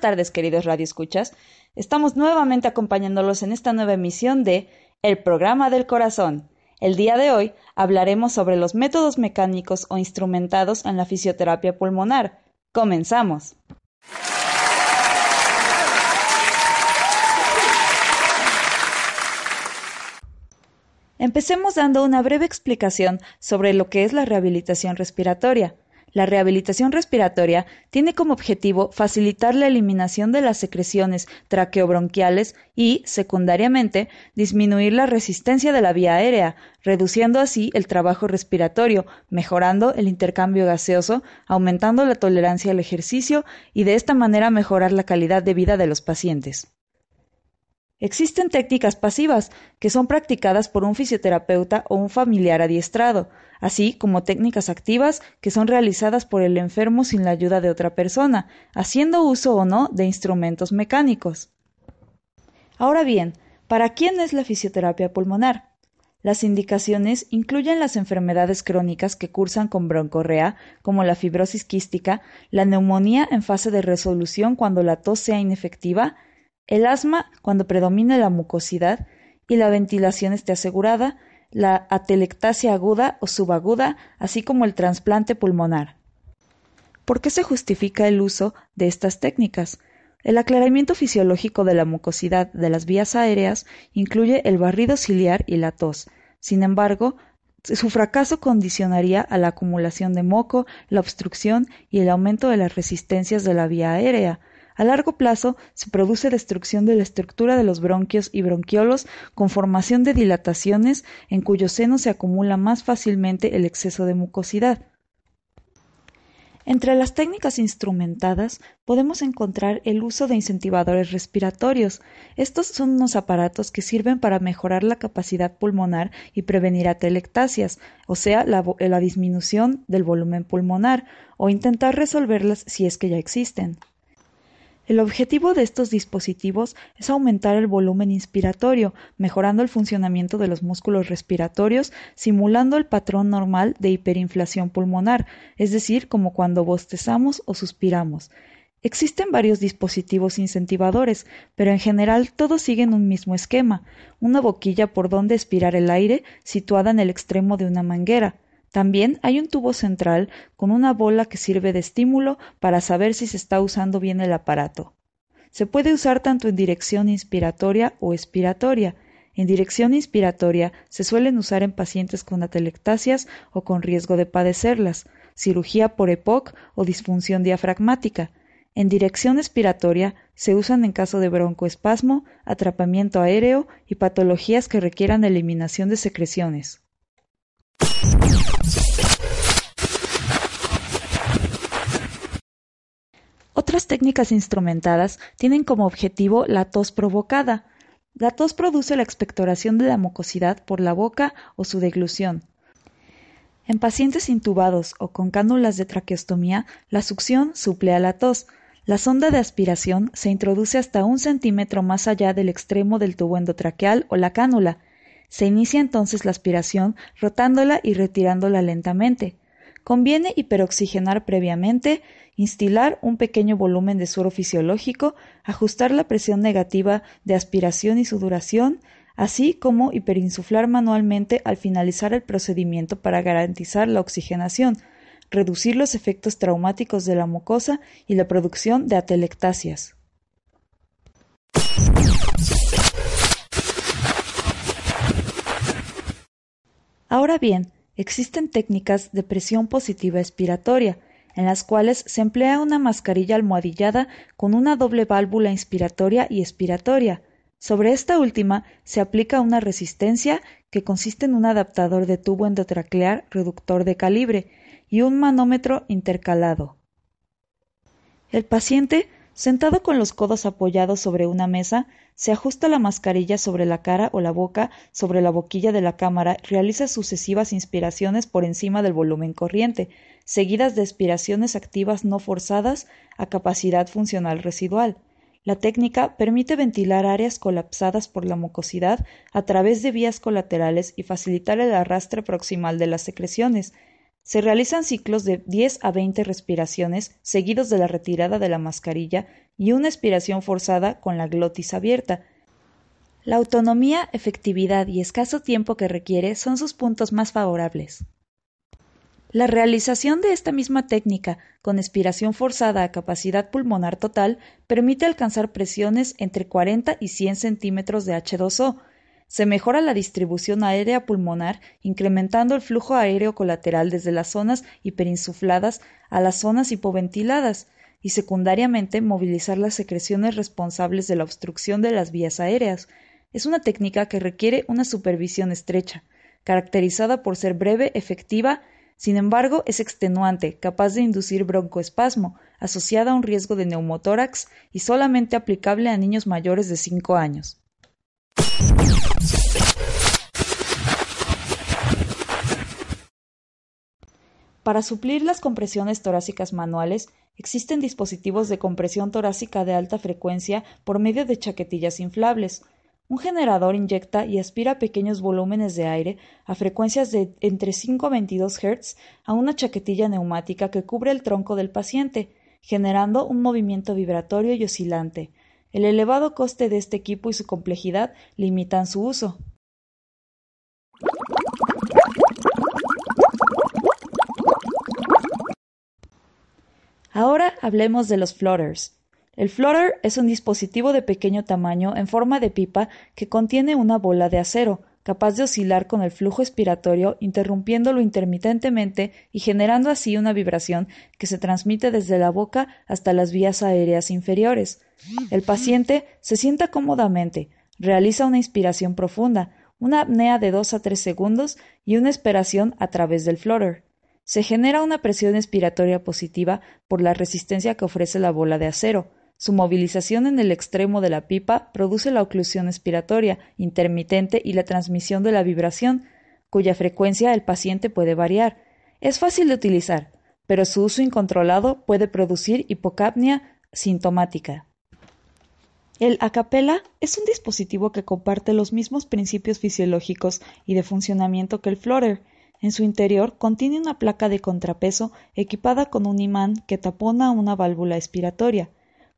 buenas tardes, queridos radioescuchas. Estamos nuevamente acompañándolos en esta nueva emisión de El programa del corazón. El día de hoy hablaremos sobre los métodos mecánicos o instrumentados en la fisioterapia pulmonar. Comenzamos. Empecemos dando una breve explicación sobre lo que es la rehabilitación respiratoria. La rehabilitación respiratoria tiene como objetivo facilitar la eliminación de las secreciones traqueobronquiales y, secundariamente, disminuir la resistencia de la vía aérea, reduciendo así el trabajo respiratorio, mejorando el intercambio gaseoso, aumentando la tolerancia al ejercicio y de esta manera mejorar la calidad de vida de los pacientes. Existen técnicas pasivas que son practicadas por un fisioterapeuta o un familiar adiestrado, así como técnicas activas que son realizadas por el enfermo sin la ayuda de otra persona, haciendo uso o no de instrumentos mecánicos. Ahora bien, ¿para quién es la fisioterapia pulmonar? Las indicaciones incluyen las enfermedades crónicas que cursan con broncorrea, como la fibrosis quística, la neumonía en fase de resolución cuando la tos sea inefectiva, el asma cuando predomine la mucosidad y la ventilación esté asegurada, la atelectasia aguda o subaguda, así como el trasplante pulmonar. ¿Por qué se justifica el uso de estas técnicas? El aclaramiento fisiológico de la mucosidad de las vías aéreas incluye el barrido ciliar y la tos. Sin embargo, su fracaso condicionaría a la acumulación de moco, la obstrucción y el aumento de las resistencias de la vía aérea, a largo plazo se produce destrucción de la estructura de los bronquios y bronquiolos con formación de dilataciones en cuyo seno se acumula más fácilmente el exceso de mucosidad. Entre las técnicas instrumentadas podemos encontrar el uso de incentivadores respiratorios. Estos son unos aparatos que sirven para mejorar la capacidad pulmonar y prevenir atelectasias, o sea, la, la disminución del volumen pulmonar, o intentar resolverlas si es que ya existen. El objetivo de estos dispositivos es aumentar el volumen inspiratorio, mejorando el funcionamiento de los músculos respiratorios, simulando el patrón normal de hiperinflación pulmonar, es decir, como cuando bostezamos o suspiramos. Existen varios dispositivos incentivadores, pero en general todos siguen un mismo esquema, una boquilla por donde expirar el aire situada en el extremo de una manguera. También hay un tubo central con una bola que sirve de estímulo para saber si se está usando bien el aparato. Se puede usar tanto en dirección inspiratoria o expiratoria. En dirección inspiratoria se suelen usar en pacientes con atelectasias o con riesgo de padecerlas, cirugía por EPOC o disfunción diafragmática. En dirección expiratoria se usan en caso de broncoespasmo, atrapamiento aéreo y patologías que requieran eliminación de secreciones. Otras técnicas instrumentadas tienen como objetivo la tos provocada. La tos produce la expectoración de la mucosidad por la boca o su deglución. En pacientes intubados o con cánulas de traqueostomía, la succión suple a la tos. La sonda de aspiración se introduce hasta un centímetro más allá del extremo del tubo endotraqueal o la cánula. Se inicia entonces la aspiración rotándola y retirándola lentamente. Conviene hiperoxigenar previamente, instilar un pequeño volumen de suero fisiológico, ajustar la presión negativa de aspiración y sudoración, así como hiperinsuflar manualmente al finalizar el procedimiento para garantizar la oxigenación, reducir los efectos traumáticos de la mucosa y la producción de atelectasias. Ahora bien, existen técnicas de presión positiva expiratoria. en las cuales se emplea una mascarilla almohadillada con una doble válvula inspiratoria y expiratoria. Sobre esta última se aplica una resistencia que consiste en un adaptador de tubo endotraclear reductor de calibre y un manómetro intercalado. El paciente, sentado con los codos apoyados sobre una mesa, se ajusta la mascarilla sobre la cara o la boca sobre la boquilla de la cámara, realiza sucesivas inspiraciones por encima del volumen corriente, seguidas de expiraciones activas no forzadas a capacidad funcional residual. La técnica permite ventilar áreas colapsadas por la mucosidad a través de vías colaterales y facilitar el arrastre proximal de las secreciones. Se realizan ciclos de 10 a 20 respiraciones seguidos de la retirada de la mascarilla y una expiración forzada con la glotis abierta. La autonomía, efectividad y escaso tiempo que requiere son sus puntos más favorables. La realización de esta misma técnica con expiración forzada a capacidad pulmonar total permite alcanzar presiones entre 40 y 100 centímetros de H2O. Se mejora la distribución aérea pulmonar incrementando el flujo aéreo colateral desde las zonas hiperinsufladas a las zonas hipoventiladas y secundariamente movilizar las secreciones responsables de la obstrucción de las vías aéreas. Es una técnica que requiere una supervisión estrecha, caracterizada por ser breve, efectiva, sin embargo, es extenuante, capaz de inducir broncoespasmo, asociada a un riesgo de neumotórax y solamente aplicable a niños mayores de 5 años. Para suplir las compresiones torácicas manuales, existen dispositivos de compresión torácica de alta frecuencia por medio de chaquetillas inflables, un generador inyecta y aspira pequeños volúmenes de aire a frecuencias de entre 5 a 22 Hz a una chaquetilla neumática que cubre el tronco del paciente, generando un movimiento vibratorio y oscilante. El elevado coste de este equipo y su complejidad limitan su uso. Ahora hablemos de los floaters. El floater es un dispositivo de pequeño tamaño en forma de pipa que contiene una bola de acero, capaz de oscilar con el flujo expiratorio, interrumpiéndolo intermitentemente y generando así una vibración que se transmite desde la boca hasta las vías aéreas inferiores. El paciente se sienta cómodamente, realiza una inspiración profunda, una apnea de 2 a 3 segundos y una esperación a través del floater. Se genera una presión expiratoria positiva por la resistencia que ofrece la bola de acero. Su movilización en el extremo de la pipa produce la oclusión expiratoria intermitente y la transmisión de la vibración, cuya frecuencia el paciente puede variar. Es fácil de utilizar, pero su uso incontrolado puede producir hipocapnia sintomática. El acapella es un dispositivo que comparte los mismos principios fisiológicos y de funcionamiento que el floater. En su interior contiene una placa de contrapeso equipada con un imán que tapona una válvula expiratoria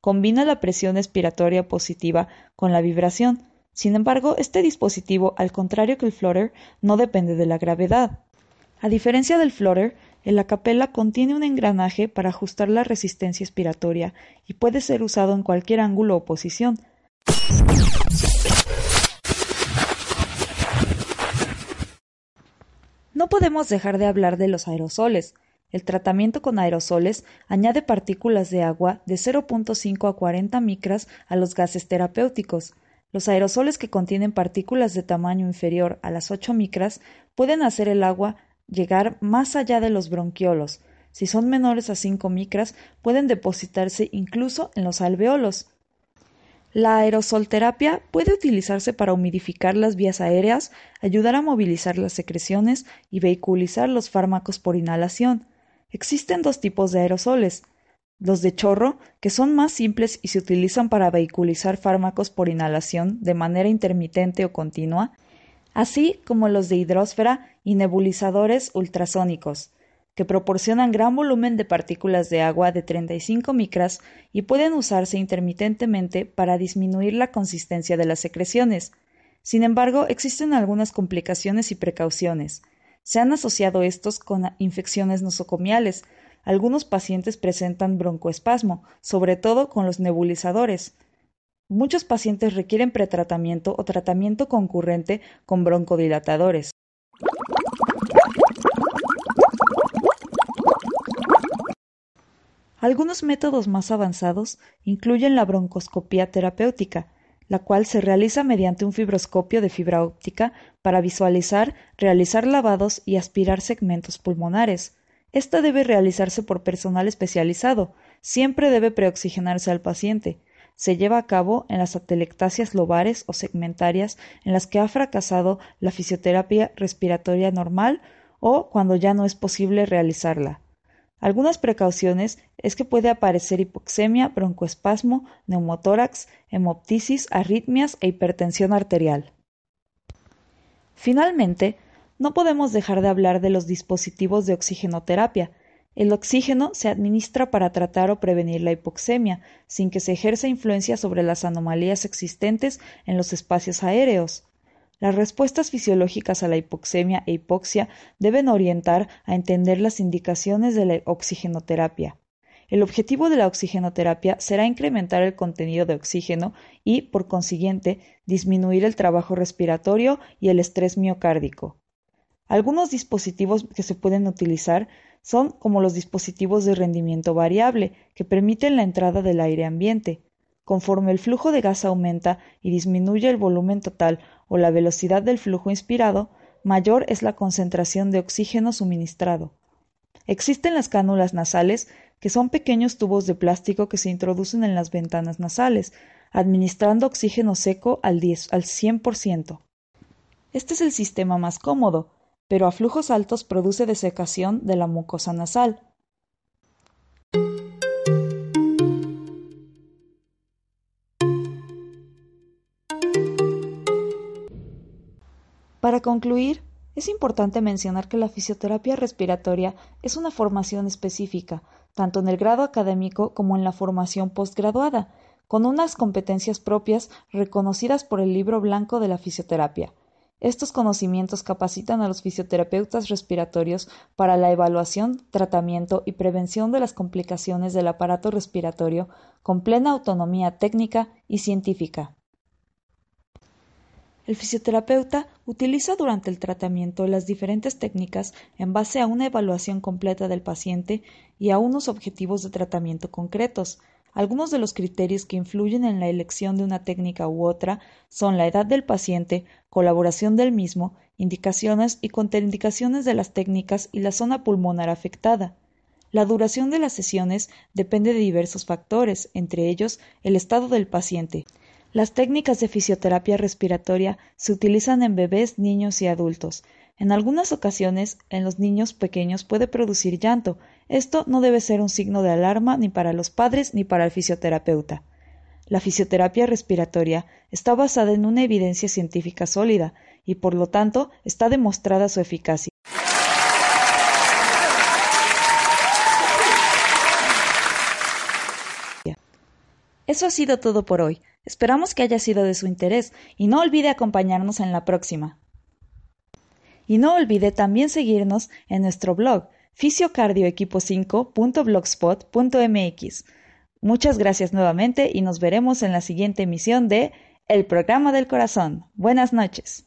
combina la presión expiratoria positiva con la vibración. Sin embargo, este dispositivo, al contrario que el floater, no depende de la gravedad. A diferencia del floater, el acapella contiene un engranaje para ajustar la resistencia expiratoria y puede ser usado en cualquier ángulo o posición. No podemos dejar de hablar de los aerosoles, el tratamiento con aerosoles añade partículas de agua de 0.5 a 40 micras a los gases terapéuticos. Los aerosoles que contienen partículas de tamaño inferior a las 8 micras pueden hacer el agua llegar más allá de los bronquiolos. Si son menores a 5 micras, pueden depositarse incluso en los alveolos. La aerosolterapia puede utilizarse para humidificar las vías aéreas, ayudar a movilizar las secreciones y vehiculizar los fármacos por inhalación. Existen dos tipos de aerosoles, los de chorro, que son más simples y se utilizan para vehiculizar fármacos por inhalación de manera intermitente o continua, así como los de hidrósfera y nebulizadores ultrasónicos, que proporcionan gran volumen de partículas de agua de 35 micras y pueden usarse intermitentemente para disminuir la consistencia de las secreciones. Sin embargo, existen algunas complicaciones y precauciones. Se han asociado estos con infecciones nosocomiales. Algunos pacientes presentan broncoespasmo, sobre todo con los nebulizadores. Muchos pacientes requieren pretratamiento o tratamiento concurrente con broncodilatadores. Algunos métodos más avanzados incluyen la broncoscopía terapéutica, la cual se realiza mediante un fibroscopio de fibra óptica para visualizar, realizar lavados y aspirar segmentos pulmonares. Esta debe realizarse por personal especializado. Siempre debe preoxigenarse al paciente. Se lleva a cabo en las atelectasias lobares o segmentarias en las que ha fracasado la fisioterapia respiratoria normal o cuando ya no es posible realizarla. Algunas precauciones es que puede aparecer hipoxemia, broncoespasmo, neumotórax, hemoptisis, arritmias e hipertensión arterial. Finalmente, no podemos dejar de hablar de los dispositivos de oxigenoterapia. El oxígeno se administra para tratar o prevenir la hipoxemia, sin que se ejerza influencia sobre las anomalías existentes en los espacios aéreos. Las respuestas fisiológicas a la hipoxemia e hipoxia deben orientar a entender las indicaciones de la oxigenoterapia. El objetivo de la oxigenoterapia será incrementar el contenido de oxígeno y, por consiguiente, disminuir el trabajo respiratorio y el estrés miocárdico. Algunos dispositivos que se pueden utilizar son como los dispositivos de rendimiento variable, que permiten la entrada del aire ambiente. Conforme el flujo de gas aumenta y disminuye el volumen total o la velocidad del flujo inspirado, mayor es la concentración de oxígeno suministrado. Existen las cánulas nasales, que son pequeños tubos de plástico que se introducen en las ventanas nasales, administrando oxígeno seco al, 10, al 100%. Este es el sistema más cómodo, pero a flujos altos produce desecación de la mucosa nasal. Concluir, es importante mencionar que la fisioterapia respiratoria es una formación específica, tanto en el grado académico como en la formación postgraduada, con unas competencias propias reconocidas por el libro blanco de la fisioterapia. Estos conocimientos capacitan a los fisioterapeutas respiratorios para la evaluación, tratamiento y prevención de las complicaciones del aparato respiratorio con plena autonomía técnica y científica. El fisioterapeuta utiliza durante el tratamiento las diferentes técnicas en base a una evaluación completa del paciente y a unos objetivos de tratamiento concretos. Algunos de los criterios que influyen en la elección de una técnica u otra son la edad del paciente, colaboración del mismo, indicaciones y contraindicaciones de las técnicas y la zona pulmonar afectada. La duración de las sesiones depende de diversos factores, entre ellos el estado del paciente, las técnicas de fisioterapia respiratoria se utilizan en bebés, niños y adultos. En algunas ocasiones, en los niños pequeños puede producir llanto. Esto no debe ser un signo de alarma ni para los padres ni para el fisioterapeuta. La fisioterapia respiratoria está basada en una evidencia científica sólida y por lo tanto está demostrada su eficacia. Eso ha sido todo por hoy. Esperamos que haya sido de su interés y no olvide acompañarnos en la próxima. Y no olvide también seguirnos en nuestro blog fisiocardioequipo5.blogspot.mx. Muchas gracias nuevamente y nos veremos en la siguiente emisión de El programa del corazón. Buenas noches.